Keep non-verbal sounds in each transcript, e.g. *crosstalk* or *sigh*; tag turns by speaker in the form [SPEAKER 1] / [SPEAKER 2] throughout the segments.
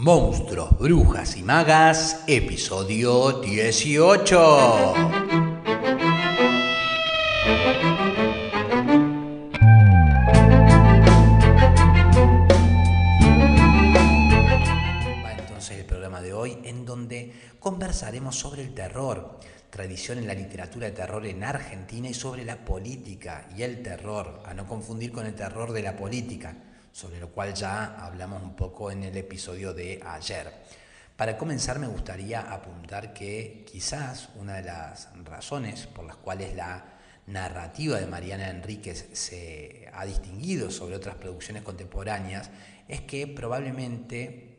[SPEAKER 1] Monstruos, Brujas y Magas, episodio 18. Va entonces el programa de hoy en donde conversaremos sobre el terror, tradición en la literatura de terror en Argentina y sobre la política y el terror, a no confundir con el terror de la política, sobre lo cual ya hablamos un poco en el episodio de ayer. Para comenzar me gustaría apuntar que quizás una de las razones por las cuales la narrativa de Mariana Enríquez se ha distinguido sobre otras producciones contemporáneas es que probablemente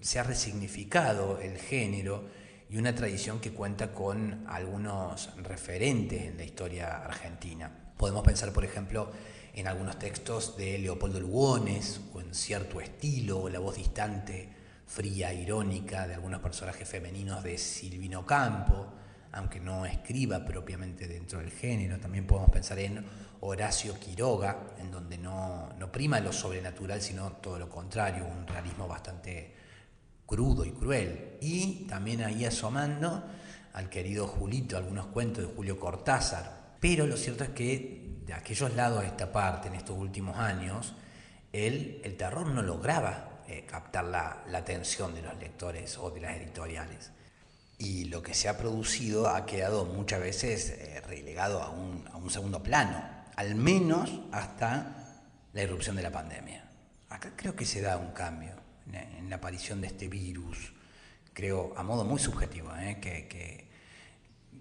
[SPEAKER 1] se ha resignificado el género y una tradición que cuenta con algunos referentes en la historia argentina. Podemos pensar, por ejemplo, en algunos textos de Leopoldo Lugones o en cierto estilo o la voz distante, fría, irónica de algunos personajes femeninos de Silvino Campo, aunque no escriba propiamente dentro del género. También podemos pensar en Horacio Quiroga, en donde no, no prima lo sobrenatural, sino todo lo contrario, un realismo bastante crudo y cruel. Y también ahí asomando al querido Julito, algunos cuentos de Julio Cortázar. Pero lo cierto es que de aquellos lados de esta parte, en estos últimos años, el, el terror no lograba eh, captar la, la atención de los lectores o de las editoriales. Y lo que se ha producido ha quedado muchas veces eh, relegado a un, a un segundo plano, al menos hasta la irrupción de la pandemia. Acá creo que se da un cambio en, la aparición de este virus, creo a modo muy subjetivo, ¿eh? que,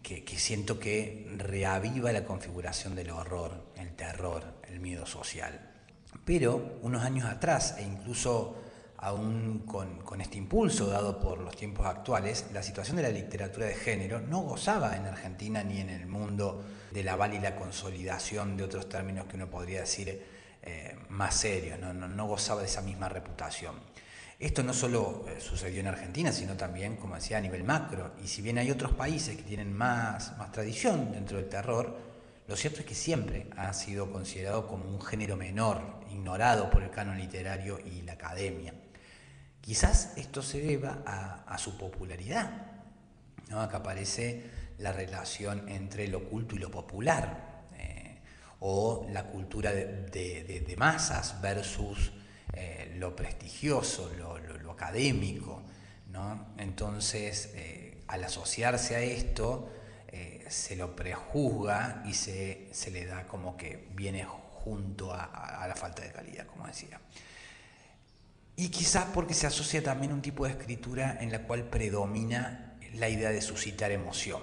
[SPEAKER 1] que, siento que reaviva la configuración del horror, el terror, el miedo social. Pero unos años atrás, e incluso aún con, este impulso dado por los tiempos actuales, la situación de la literatura de género no gozaba en Argentina ni en el mundo de la val y la consolidación de otros términos que uno podría decir eh, más serios, no gozaba de esa misma reputación. Esto no solo eh, sucedió en Argentina, sino también, como decía, a nivel macro. Y si bien hay otros países que tienen más, más tradición dentro del terror, lo cierto es que siempre ha sido considerado como un género menor, ignorado por el canon literario y la academia. Quizás esto se deba a, su popularidad. ¿no? Acá aparece la relación entre lo culto y lo popular, eh, o la cultura de masas versus eh, lo prestigioso, lo, académico. ¿no? Entonces, eh, al asociarse a esto, eh, se lo prejuzga y se, se, le da como que viene junto a, a, la falta de calidad, como decía. Y quizás porque se asocia también un tipo de escritura en la cual predomina la idea de suscitar emoción,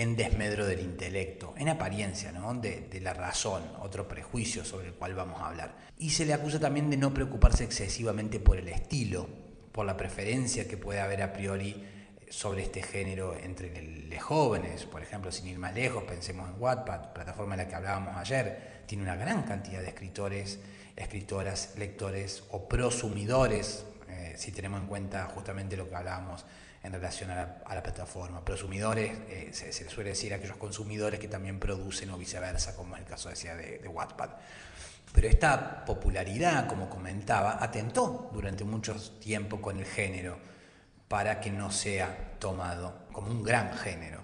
[SPEAKER 1] en desmedro del intelecto, en apariencia, ¿no? de, la razón, otro prejuicio sobre el cual vamos a hablar. Y se le acusa también de no preocuparse excesivamente por el estilo, por la preferencia que puede haber a priori sobre este género entre los jóvenes, por ejemplo, sin ir más lejos, pensemos en Wattpad, plataforma de la que hablábamos ayer, tiene una gran cantidad de escritores, escritoras, lectores o prosumidores, eh, si tenemos en cuenta justamente lo que hablábamos en relación a la, a la plataforma. Prosumidores, eh, se, se, suele decir a aquellos consumidores que también producen o viceversa, como es el caso decía de, de Wattpad. Pero esta popularidad, como comentaba, atentó durante mucho tiempo con el género para que no sea tomado como un gran género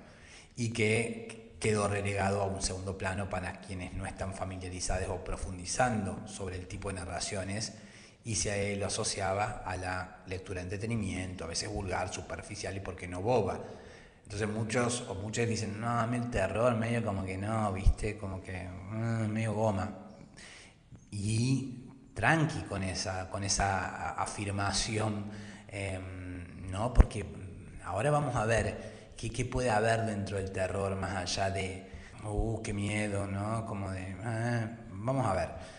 [SPEAKER 1] y que quedó relegado a un segundo plano para quienes no están familiarizados o profundizando sobre el tipo de narraciones y se lo asociaba a la lectura de entretenimiento, a veces vulgar, superficial y por qué no boba. Entonces muchos o muchos dicen, no, a mí el terror medio como que no, viste, como que mmm, medio goma. Y tranqui con esa, con esa afirmación. Eh, ¿no? Porque ahora vamos a ver qué, qué, puede haber dentro del terror más allá de, uh, qué miedo, ¿no? Como de, ah, vamos a ver.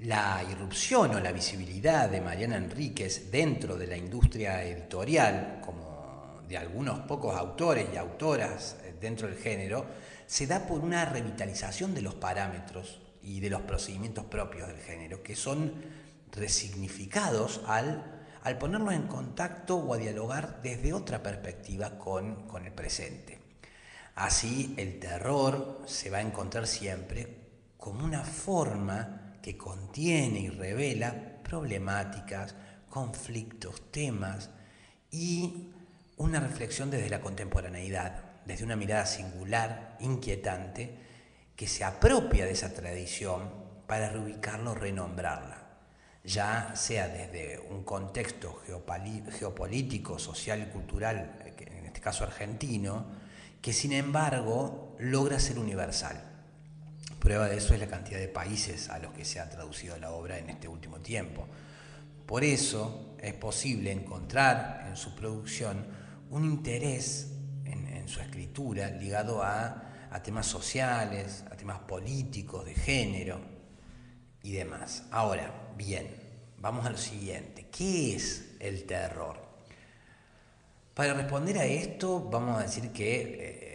[SPEAKER 1] La irrupción o la visibilidad de Mariana Enríquez dentro de la industria editorial, como de algunos pocos autores y autoras dentro del género, se da por una revitalización de los parámetros y de los procedimientos propios del género, que son resignificados al al ponerlos en contacto o a dialogar desde otra perspectiva con, con el presente. Así el terror se va a encontrar siempre como una forma que contiene y revela problemáticas, conflictos, temas y una reflexión desde la contemporaneidad, desde una mirada singular, inquietante, que se apropia de esa tradición para reubicarla o renombrarla, ya sea desde un contexto geopolítico, social y cultural, en este caso argentino, que sin embargo logra ser universal. Prueba de eso es la cantidad de países a los que se ha traducido la obra en este último tiempo. Por eso es posible encontrar en su producción un interés en, su escritura ligado a, temas sociales, a temas políticos, de género y demás. Ahora, bien, vamos a lo siguiente. ¿Qué es el terror? Para responder a esto, vamos a decir que eh,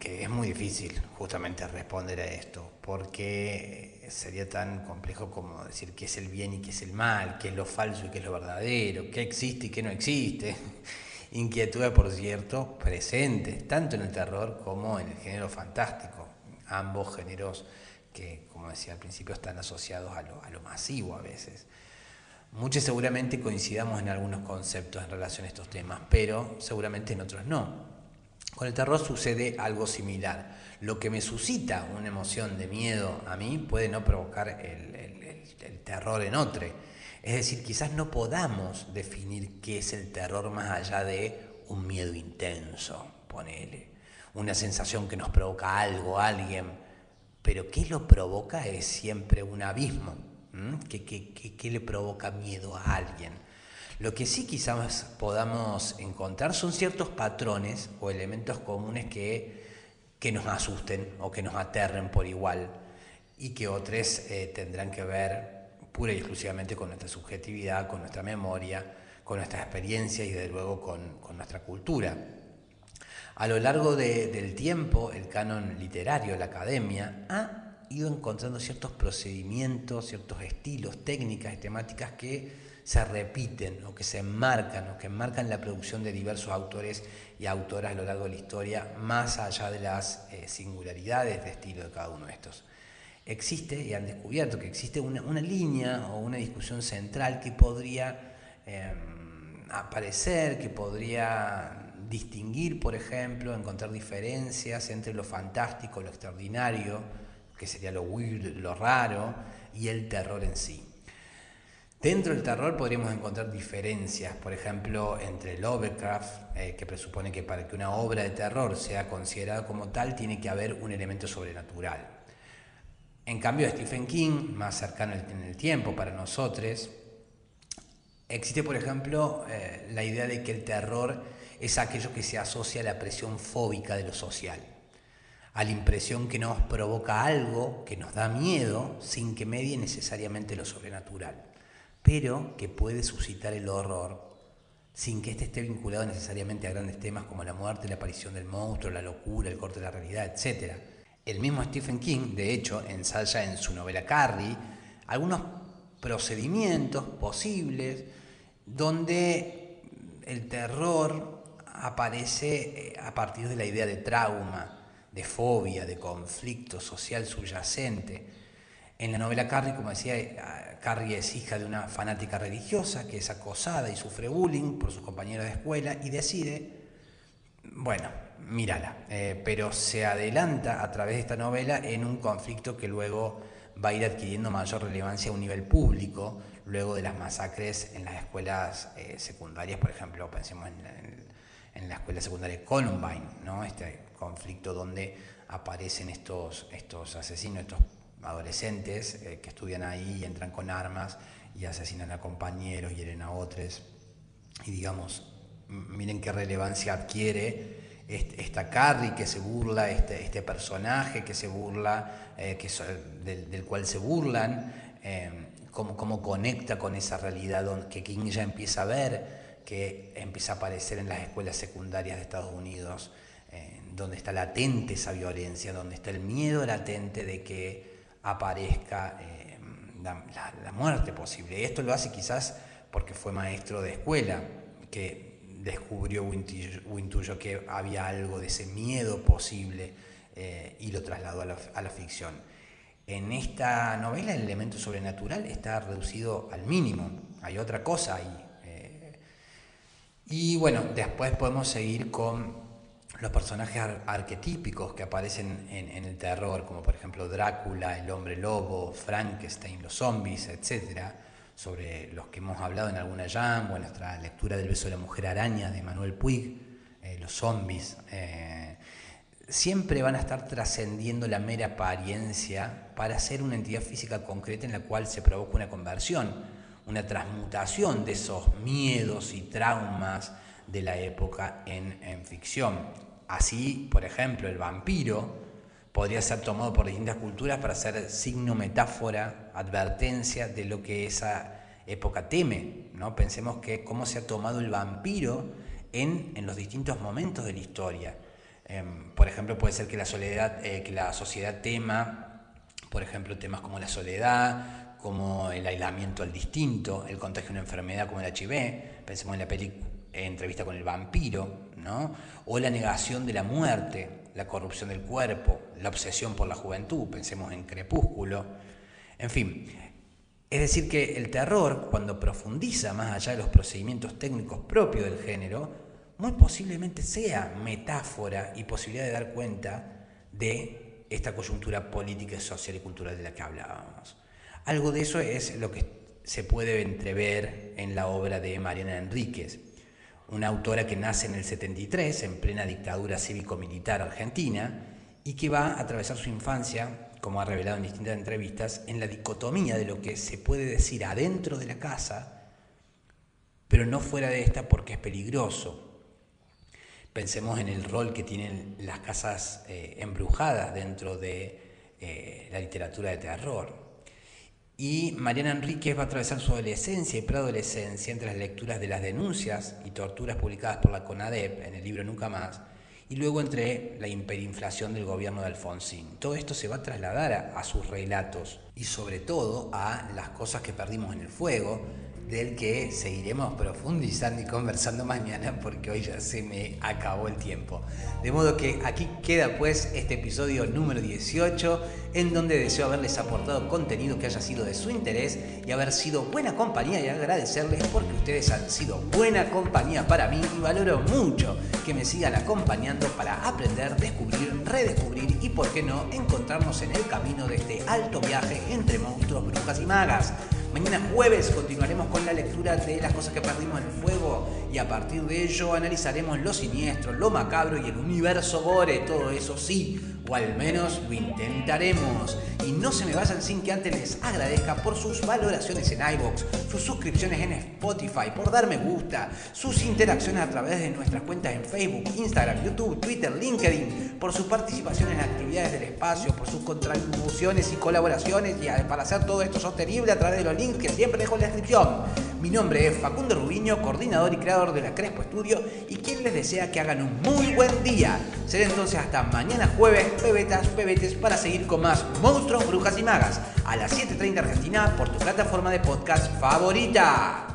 [SPEAKER 1] que es muy difícil justamente responder a esto, porque sería tan complejo como decir qué es el bien y qué es el mal, qué es lo falso y qué es lo verdadero, qué existe y qué no existe. *laughs* Inquietudes, por cierto, presentes, tanto en el terror como en el género fantástico, ambos géneros que, como decía al principio, están asociados a lo, a lo masivo a veces. Muchos seguramente coincidamos en algunos conceptos en relación a estos temas, pero seguramente en otros no. Con el terror sucede algo similar. Lo que me suscita una emoción de miedo a mí puede no provocar el, terror en otro. Es decir, quizás no podamos definir qué es el terror más allá de un miedo intenso, ponele, una sensación que nos provoca algo, alguien, pero ¿qué lo provoca? Es siempre un abismo. qué le provoca miedo a alguien? Lo que sí quizás podamos encontrar son ciertos patrones o elementos comunes que, que nos asusten o que nos aterren por igual y que otros eh, tendrán que ver pura y exclusivamente con nuestra subjetividad, con nuestra memoria, con nuestra experiencia y desde luego con, con nuestra cultura. A lo largo del tiempo, el canon literario, la academia, ha ido encontrando ciertos procedimientos, ciertos estilos, técnicas temáticas que se repiten o que se enmarcan o que enmarcan la producción de diversos autores y autoras a lo largo de la historia, más allá de las eh, singularidades de estilo de cada uno de estos. Existe, y han descubierto que existe una, línea o una discusión central que podría em, aparecer, que podría distinguir, por ejemplo, encontrar diferencias entre lo fantástico, lo extraordinario, que sería lo weird, lo raro, y el terror en sí. Dentro del terror podríamos encontrar diferencias, por ejemplo, entre Lovecraft, eh, que presupone que para que una obra de terror sea considerada como tal tiene que haber un elemento sobrenatural. En cambio, Stephen King, más cercano en el tiempo para nosotros, existe, por ejemplo, eh, la idea de que el terror es aquello que se asocia a la presión fóbica de lo social, a la impresión que nos provoca algo que nos da miedo sin que medie necesariamente lo sobrenatural pero que puede suscitar el horror sin que éste esté vinculado necesariamente a grandes temas como la muerte, la aparición del monstruo, la locura, el corte de la realidad, etc. El mismo Stephen King, de hecho, ensaya en su novela Carrie algunos procedimientos posibles donde el terror aparece eh, a partir de la idea de trauma, de fobia, de conflicto social subyacente. En la novela Carrie, como decía, Carrie es hija de una fanática religiosa que es acosada y sufre bullying por sus compañeros de escuela y decide, bueno, mírala, eh, pero se adelanta a través de esta novela en un conflicto que luego va a ir adquiriendo mayor relevancia a un nivel público, luego de las masacres en las escuelas eh, secundarias, por ejemplo, pensemos en, la escuela secundaria Columbine, ¿no? este conflicto donde aparecen estos, estos asesinos, estos adolescentes eh, que estudian ahí y entran con armas y asesinan a compañeros, hieren a otros. Y digamos, miren qué relevancia adquiere esta Carrie que se burla, este, este personaje que se burla, eh, que del, cual se burlan, eh, cómo, cómo, conecta con esa realidad que King ya empieza a ver, que empieza a aparecer en las escuelas secundarias de Estados Unidos, donde está latente esa violencia, donde está el miedo latente de que aparezca eh, la, muerte posible. Y esto lo hace quizás porque fue maestro de escuela, que descubrió o intuyó, que había algo de ese miedo posible eh, y lo trasladó a la, ficción. En esta novela el elemento sobrenatural está reducido al mínimo. hay otra cosa ahí. Eh. y bueno, después podemos seguir con los personajes arquetípicos que aparecen en, el terror, como por ejemplo Drácula, el hombre lobo, Frankenstein, los zombies, etcétera, sobre los que hemos hablado en alguna jam o en nuestra lectura del beso de la mujer araña de Manuel Puig, eh, los zombies. Eh, siempre van a estar trascendiendo la mera apariencia para ser una entidad física concreta en la cual se provoca una conversión, una transmutación de esos miedos y traumas de la época en ficción. Así, por ejemplo, el vampiro podría ser tomado por distintas culturas para ser signo, metáfora, advertencia de lo que esa época teme. ¿no? Pensemos que cómo se ha tomado el vampiro en, los distintos momentos de la historia. Em, por ejemplo, puede ser que la, soledad, eh, que la sociedad tema, por ejemplo, temas como la soledad, como el aislamiento al distinto, el contagio de una enfermedad como el HIV. Pensemos en la película entrevista con el vampiro, o la negación de la muerte, la corrupción del cuerpo, la obsesión por la juventud, pensemos en Crepúsculo, en fin. Es decir, que el terror, cuando profundiza más allá de los procedimientos técnicos propios del género, muy posiblemente sea metáfora y posibilidad de dar cuenta de esta coyuntura política, social y cultural de la que hablábamos. Algo de eso es lo que se puede entrever en la obra de Mariana Enríquez una autora que nace en el 73, en plena dictadura cívico-militar argentina, y que va a atravesar su infancia, como ha revelado en distintas entrevistas, en la dicotomía de lo que se puede decir adentro de la casa, pero no fuera de esta porque es peligroso. Pensemos en el rol que tienen las casas eh, embrujadas dentro de eh, la literatura de terror. Y Mariana Enríquez va a atravesar su adolescencia y preadolescencia entre las lecturas de las denuncias y torturas publicadas por la CONADEP en el libro Nunca Más, y luego entre la hiperinflación del gobierno de Alfonsín. Todo esto se va a trasladar a, sus relatos y sobre todo a las cosas que perdimos en el fuego, del que seguiremos profundizando y conversando mañana porque hoy ya se me acabó el tiempo. De modo que aquí queda pues este episodio número 18 en donde deseo haberles aportado contenido que haya sido de su interés y haber sido buena compañía y agradecerles porque ustedes han sido buena compañía para mí y valoro mucho que me sigan acompañando para aprender, descubrir, redescubrir y por qué no encontrarnos en el camino de este alto viaje entre monstruos, brujas y magas. Mañana jueves continuaremos con la lectura de las cosas que perdimos en el fuego y a partir de ello analizaremos lo siniestro, lo macabro y el universo gore, todo eso sí, o al menos lo intentaremos. Y no se me vayan sin que antes les agradezca por sus valoraciones en iBox, sus suscripciones en Spotify, por dar me gusta, sus interacciones a través de nuestras cuentas en Facebook, Instagram, YouTube, Twitter, LinkedIn, por su participación en actividades del espacio, por sus contribuciones y colaboraciones y para hacer todo esto sostenible a través de los links que siempre dejo en la descripción. Mi nombre es Facundo Rubiño, coordinador y creador de la Crespo Estudio y quien les desea que hagan un muy buen día. Será entonces hasta mañana jueves, pebetas, pebetes, para seguir con más monstruos, brujas y magas a las 7.30 Argentina por tu plataforma de podcast favorita.